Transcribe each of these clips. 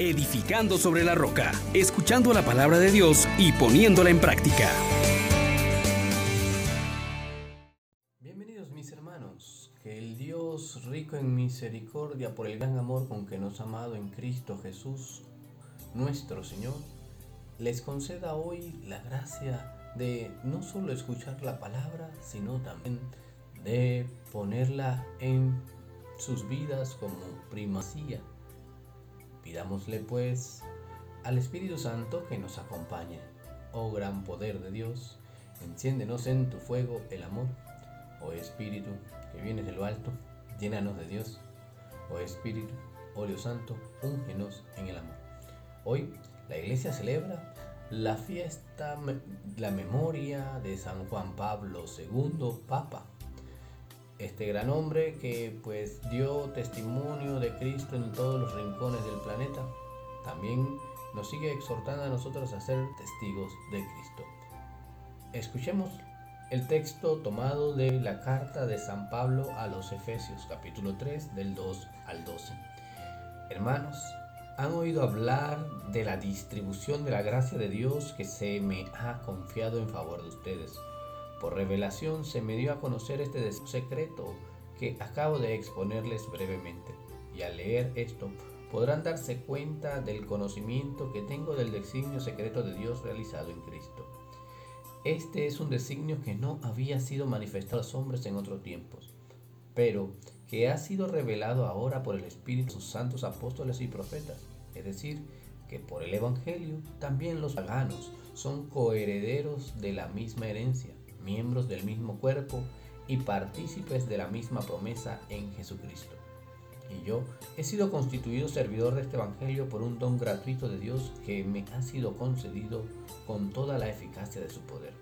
edificando sobre la roca, escuchando la palabra de Dios y poniéndola en práctica. Bienvenidos mis hermanos, que el Dios rico en misericordia por el gran amor con que nos ha amado en Cristo Jesús, nuestro Señor, les conceda hoy la gracia de no solo escuchar la palabra, sino también de ponerla en sus vidas como primacía. Pidámosle pues al Espíritu Santo que nos acompañe. Oh gran poder de Dios, enciéndenos en tu fuego el amor. Oh Espíritu que vienes de lo alto, llénanos de Dios. Oh Espíritu, óleo santo, úngenos en el amor. Hoy la iglesia celebra la fiesta, la memoria de San Juan Pablo II, Papa este gran hombre que pues dio testimonio de Cristo en todos los rincones del planeta, también nos sigue exhortando a nosotros a ser testigos de Cristo. Escuchemos el texto tomado de la carta de San Pablo a los Efesios, capítulo 3, del 2 al 12. Hermanos, han oído hablar de la distribución de la gracia de Dios que se me ha confiado en favor de ustedes por revelación se me dio a conocer este secreto que acabo de exponerles brevemente. Y al leer esto podrán darse cuenta del conocimiento que tengo del designio secreto de Dios realizado en Cristo. Este es un designio que no había sido manifestado a los hombres en otros tiempos, pero que ha sido revelado ahora por el Espíritu de sus santos apóstoles y profetas, es decir, que por el Evangelio también los paganos son coherederos de la misma herencia miembros del mismo cuerpo y partícipes de la misma promesa en Jesucristo. Y yo he sido constituido servidor de este Evangelio por un don gratuito de Dios que me ha sido concedido con toda la eficacia de su poder.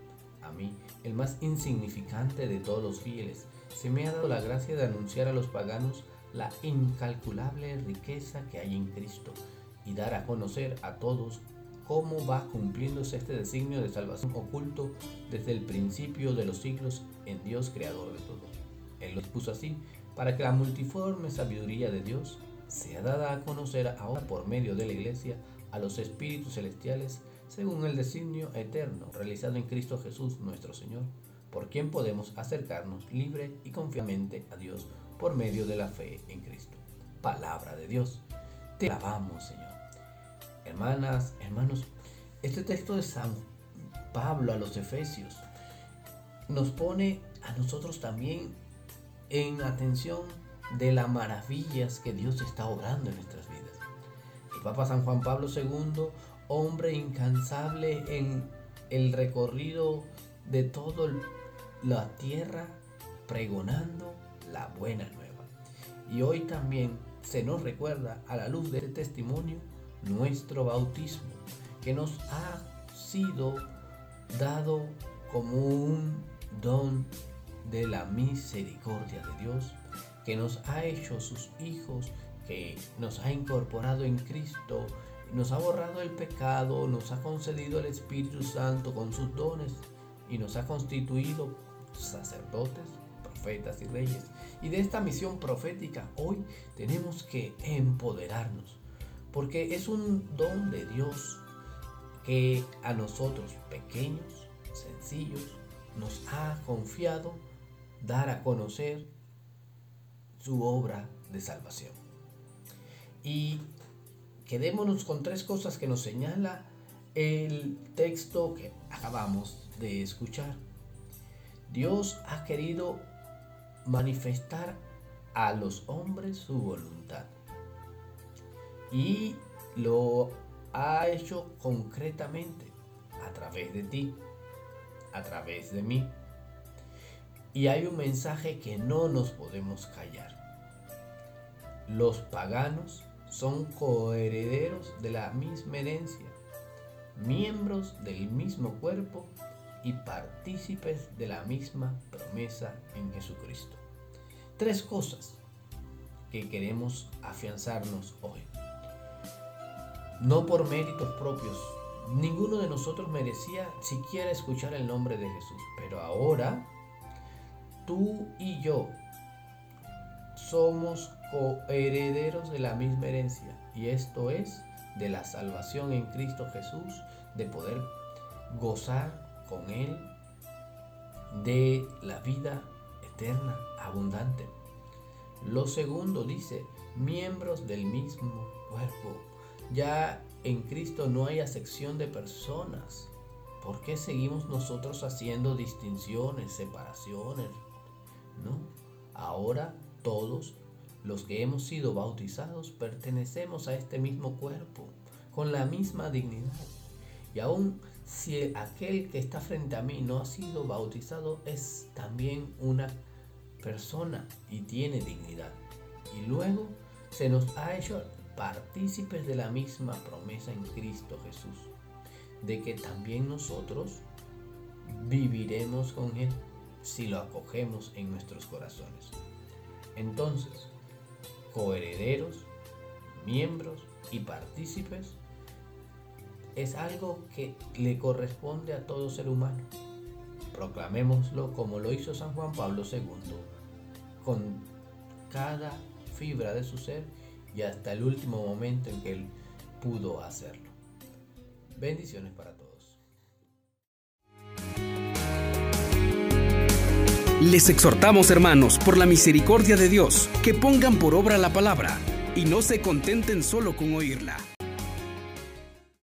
A mí, el más insignificante de todos los fieles, se me ha dado la gracia de anunciar a los paganos la incalculable riqueza que hay en Cristo y dar a conocer a todos cómo va cumpliéndose este designio de salvación oculto desde el principio de los siglos en Dios creador de todo. Él lo puso así para que la multiforme sabiduría de Dios sea dada a conocer ahora por medio de la iglesia a los espíritus celestiales según el designio eterno realizado en Cristo Jesús nuestro Señor, por quien podemos acercarnos libre y confiadamente a Dios por medio de la fe en Cristo. Palabra de Dios. Te alabamos, Señor. Hermanas, hermanos, este texto de San Pablo a los Efesios nos pone a nosotros también en atención de las maravillas que Dios está obrando en nuestras vidas. El Papa San Juan Pablo II, hombre incansable en el recorrido de toda la tierra, pregonando la buena nueva. Y hoy también se nos recuerda a la luz de este testimonio nuestro bautismo, que nos ha sido dado como un don de la misericordia de Dios, que nos ha hecho sus hijos, que nos ha incorporado en Cristo, nos ha borrado el pecado, nos ha concedido el Espíritu Santo con sus dones y nos ha constituido sacerdotes, profetas y reyes. Y de esta misión profética hoy tenemos que empoderarnos porque es un don de Dios que a nosotros pequeños, sencillos, nos ha confiado dar a conocer su obra de salvación. Y quedémonos con tres cosas que nos señala el texto que acabamos de escuchar. Dios ha querido manifestar a los hombres su voluntad y lo ha hecho concretamente a través de ti, a través de mí. Y hay un mensaje que no nos podemos callar. Los paganos son coherederos de la misma herencia, miembros del mismo cuerpo y partícipes de la misma promesa en Jesucristo. Tres cosas que queremos afianzarnos hoy no por méritos propios. Ninguno de nosotros merecía siquiera escuchar el nombre de Jesús, pero ahora tú y yo somos coherederos de la misma herencia, y esto es de la salvación en Cristo Jesús, de poder gozar con Él de la vida eterna, abundante. Lo segundo dice, miembros del mismo cuerpo. Ya en Cristo no hay acepción de personas. ¿Por qué seguimos nosotros haciendo distinciones, separaciones? No. Ahora todos los que hemos sido bautizados pertenecemos a este mismo cuerpo, con la misma dignidad. Y aún si aquel que está frente a mí no ha sido bautizado, es también una persona y tiene dignidad. Y luego se nos ha hecho partícipes de la misma promesa en Cristo Jesús, de que también nosotros viviremos con Él si lo acogemos en nuestros corazones. Entonces, coherederos, miembros y partícipes es algo que le corresponde a todo ser humano. Proclamémoslo como lo hizo San Juan Pablo II, con cada fibra de su ser y hasta el último momento en que él pudo hacerlo. Bendiciones para todos. Les exhortamos, hermanos, por la misericordia de Dios, que pongan por obra la palabra y no se contenten solo con oírla.